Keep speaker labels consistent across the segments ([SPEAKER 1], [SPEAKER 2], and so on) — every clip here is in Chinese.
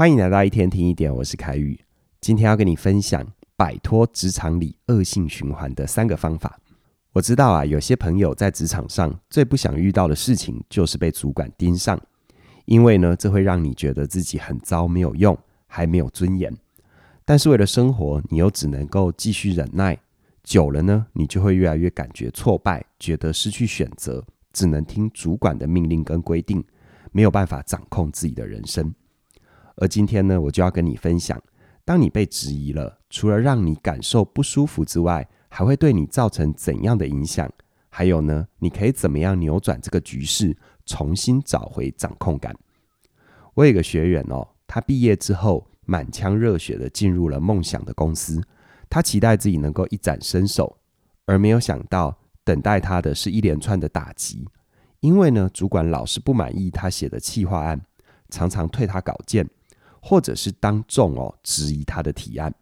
[SPEAKER 1] 欢迎来到一天听一点，我是凯宇。今天要跟你分享摆脱职场里恶性循环的三个方法。我知道啊，有些朋友在职场上最不想遇到的事情就是被主管盯上，因为呢，这会让你觉得自己很糟、没有用，还没有尊严。但是为了生活，你又只能够继续忍耐。久了呢，你就会越来越感觉挫败，觉得失去选择，只能听主管的命令跟规定，没有办法掌控自己的人生。而今天呢，我就要跟你分享，当你被质疑了，除了让你感受不舒服之外，还会对你造成怎样的影响？还有呢，你可以怎么样扭转这个局势，重新找回掌控感？我有个学员哦，他毕业之后满腔热血地进入了梦想的公司。他期待自己能够一展身手，而没有想到等待他的是一连串的打击。因为呢，主管老是不满意他写的企划案，常常退他稿件，或者是当众哦质疑他的提案，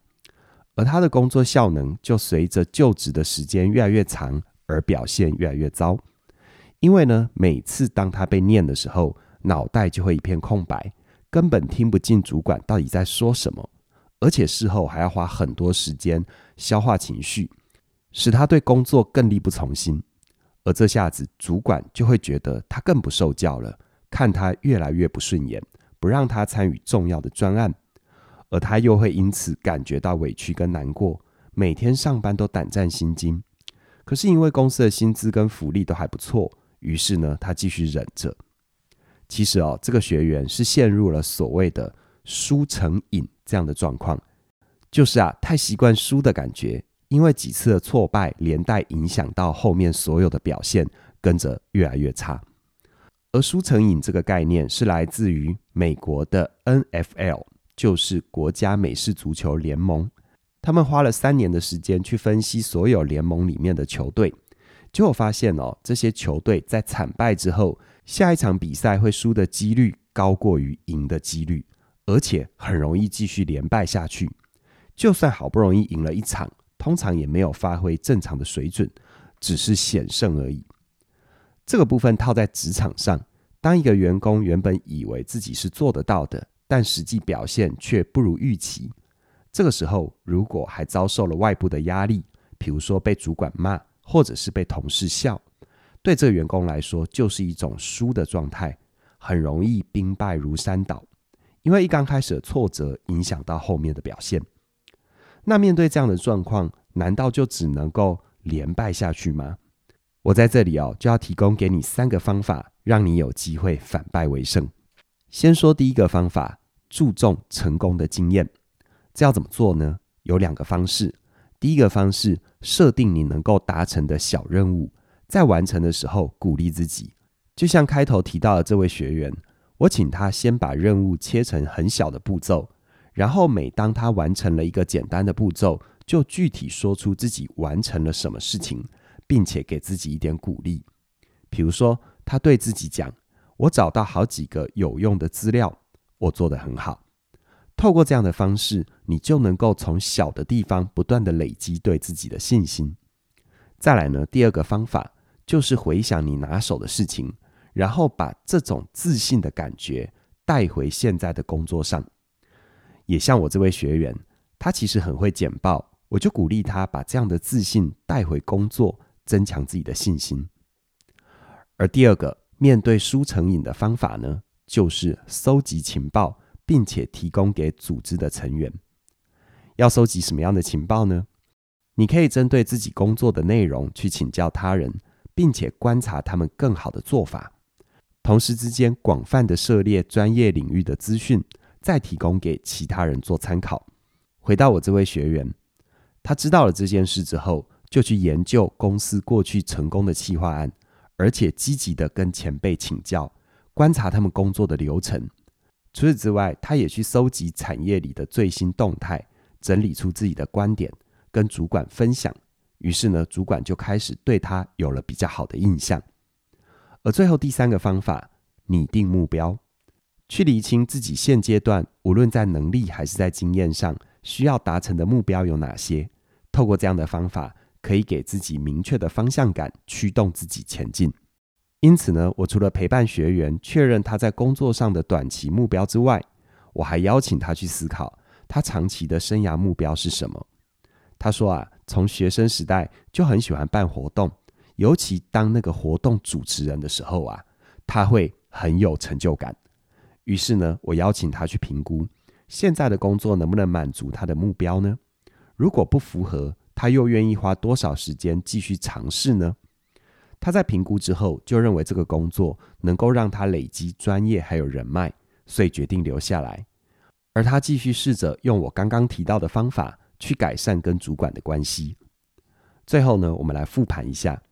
[SPEAKER 1] 而他的工作效能就随着就职的时间越来越长，而表现越来越糟。因为呢，每次当他被念的时候，脑袋就会一片空白，根本听不进主管到底在说什么。而且事后还要花很多时间消化情绪，使他对工作更力不从心。而这下子，主管就会觉得他更不受教了，看他越来越不顺眼，不让他参与重要的专案，而他又会因此感觉到委屈跟难过，每天上班都胆战心惊。可是因为公司的薪资跟福利都还不错，于是呢，他继续忍着。其实哦，这个学员是陷入了所谓的输成瘾。这样的状况，就是啊，太习惯输的感觉，因为几次的挫败，连带影响到后面所有的表现，跟着越来越差。而输成瘾这个概念是来自于美国的 NFL，就是国家美式足球联盟。他们花了三年的时间去分析所有联盟里面的球队，结果发现哦，这些球队在惨败之后，下一场比赛会输的几率高过于赢的几率。而且很容易继续连败下去，就算好不容易赢了一场，通常也没有发挥正常的水准，只是险胜而已。这个部分套在职场上，当一个员工原本以为自己是做得到的，但实际表现却不如预期，这个时候如果还遭受了外部的压力，比如说被主管骂，或者是被同事笑，对这个员工来说就是一种输的状态，很容易兵败如山倒。因为一刚开始的挫折影响到后面的表现，那面对这样的状况，难道就只能够连败下去吗？我在这里哦，就要提供给你三个方法，让你有机会反败为胜。先说第一个方法，注重成功的经验。这要怎么做呢？有两个方式。第一个方式，设定你能够达成的小任务，在完成的时候鼓励自己，就像开头提到的这位学员。我请他先把任务切成很小的步骤，然后每当他完成了一个简单的步骤，就具体说出自己完成了什么事情，并且给自己一点鼓励。比如说，他对自己讲：“我找到好几个有用的资料，我做得很好。”透过这样的方式，你就能够从小的地方不断地累积对自己的信心。再来呢，第二个方法就是回想你拿手的事情。然后把这种自信的感觉带回现在的工作上，也像我这位学员，他其实很会简报，我就鼓励他把这样的自信带回工作，增强自己的信心。而第二个面对输成瘾的方法呢，就是搜集情报，并且提供给组织的成员。要搜集什么样的情报呢？你可以针对自己工作的内容去请教他人，并且观察他们更好的做法。同时之间广泛的涉猎专业领域的资讯，再提供给其他人做参考。回到我这位学员，他知道了这件事之后，就去研究公司过去成功的企划案，而且积极的跟前辈请教，观察他们工作的流程。除此之外，他也去搜集产业里的最新动态，整理出自己的观点，跟主管分享。于是呢，主管就开始对他有了比较好的印象。而最后第三个方法，拟定目标，去厘清自己现阶段无论在能力还是在经验上需要达成的目标有哪些。透过这样的方法，可以给自己明确的方向感，驱动自己前进。因此呢，我除了陪伴学员确认他在工作上的短期目标之外，我还邀请他去思考他长期的生涯目标是什么。他说啊，从学生时代就很喜欢办活动，尤其当那个活动主持人的时候啊，他会很有成就感。于是呢，我邀请他去评估现在的工作能不能满足他的目标呢？如果不符合，他又愿意花多少时间继续尝试呢？他在评估之后就认为这个工作能够让他累积专业还有人脉，所以决定留下来。而他继续试着用我刚刚提到的方法。去改善跟主管的关系。最后呢，我们来复盘一下，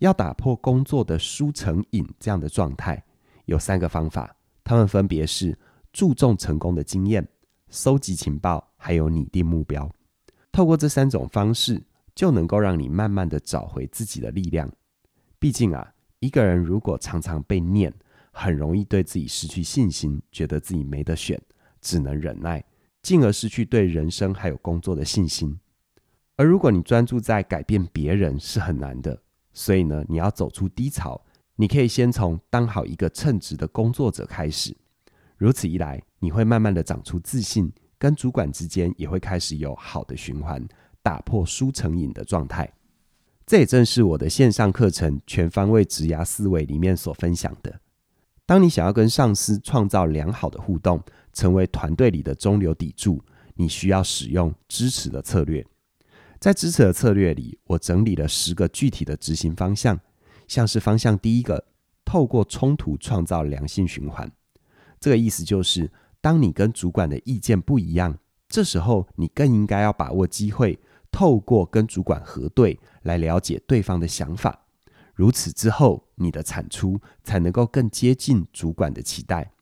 [SPEAKER 1] 要打破工作的输成瘾这样的状态，有三个方法，它们分别是注重成功的经验、搜集情报，还有拟定目标。透过这三种方式，就能够让你慢慢的找回自己的力量。毕竟啊，一个人如果常常被念，很容易对自己失去信心，觉得自己没得选，只能忍耐。进而失去对人生还有工作的信心。而如果你专注在改变别人是很难的，所以呢，你要走出低潮，你可以先从当好一个称职的工作者开始。如此一来，你会慢慢的长出自信，跟主管之间也会开始有好的循环，打破输成瘾的状态。这也正是我的线上课程《全方位职涯思维》里面所分享的。当你想要跟上司创造良好的互动，成为团队里的中流砥柱，你需要使用支持的策略。在支持的策略里，我整理了十个具体的执行方向，像是方向第一个，透过冲突创造良性循环。这个意思就是，当你跟主管的意见不一样，这时候你更应该要把握机会，透过跟主管核对，来了解对方的想法。如此之后，你的产出才能够更接近主管的期待。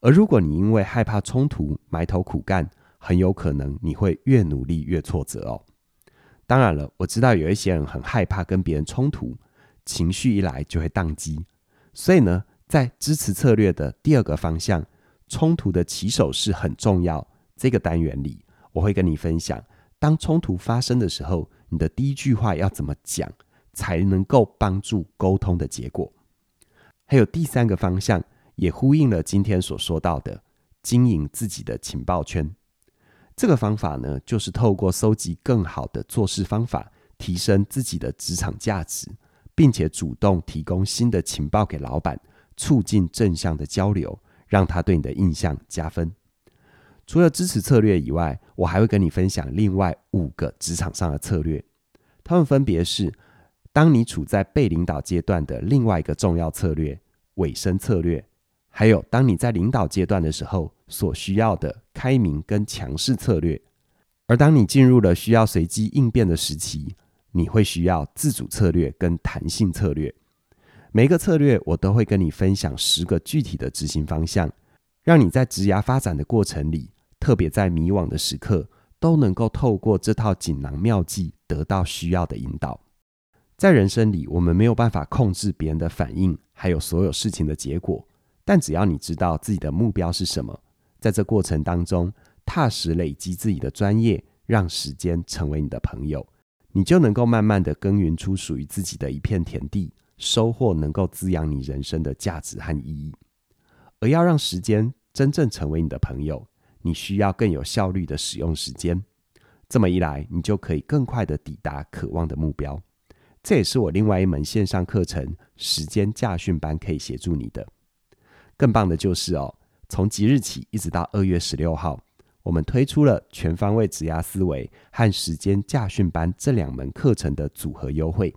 [SPEAKER 1] 而如果你因为害怕冲突埋头苦干，很有可能你会越努力越挫折哦。当然了，我知道有一些人很害怕跟别人冲突，情绪一来就会宕机。所以呢，在支持策略的第二个方向，冲突的起手式很重要。这个单元里，我会跟你分享，当冲突发生的时候，你的第一句话要怎么讲，才能够帮助沟通的结果。还有第三个方向。也呼应了今天所说到的经营自己的情报圈。这个方法呢，就是透过搜集更好的做事方法，提升自己的职场价值，并且主动提供新的情报给老板，促进正向的交流，让他对你的印象加分。除了支持策略以外，我还会跟你分享另外五个职场上的策略。它们分别是：当你处在被领导阶段的另外一个重要策略——尾声策略。还有，当你在领导阶段的时候，所需要的开明跟强势策略；而当你进入了需要随机应变的时期，你会需要自主策略跟弹性策略。每一个策略，我都会跟你分享十个具体的执行方向，让你在职涯发展的过程里，特别在迷惘的时刻，都能够透过这套锦囊妙计，得到需要的引导。在人生里，我们没有办法控制别人的反应，还有所有事情的结果。但只要你知道自己的目标是什么，在这过程当中踏实累积自己的专业，让时间成为你的朋友，你就能够慢慢的耕耘出属于自己的一片田地，收获能够滋养你人生的价值和意义。而要让时间真正成为你的朋友，你需要更有效率的使用时间。这么一来，你就可以更快的抵达渴望的目标。这也是我另外一门线上课程——时间驾训班可以协助你的。更棒的就是哦，从即日起一直到二月十六号，我们推出了全方位职涯思维和时间驾训班这两门课程的组合优惠。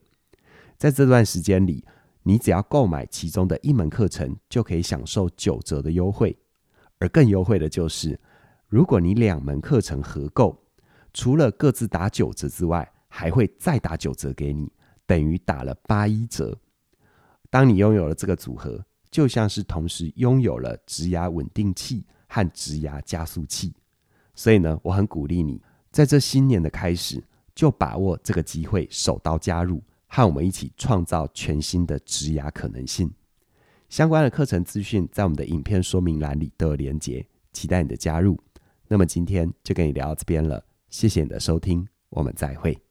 [SPEAKER 1] 在这段时间里，你只要购买其中的一门课程，就可以享受九折的优惠。而更优惠的就是，如果你两门课程合购，除了各自打九折之外，还会再打九折给你，等于打了八一折。当你拥有了这个组合，就像是同时拥有了职涯稳定器和职涯加速器，所以呢，我很鼓励你在这新年的开始就把握这个机会，手刀加入，和我们一起创造全新的职涯可能性。相关的课程资讯在我们的影片说明栏里都有连结，期待你的加入。那么今天就跟你聊到这边了，谢谢你的收听，我们再会。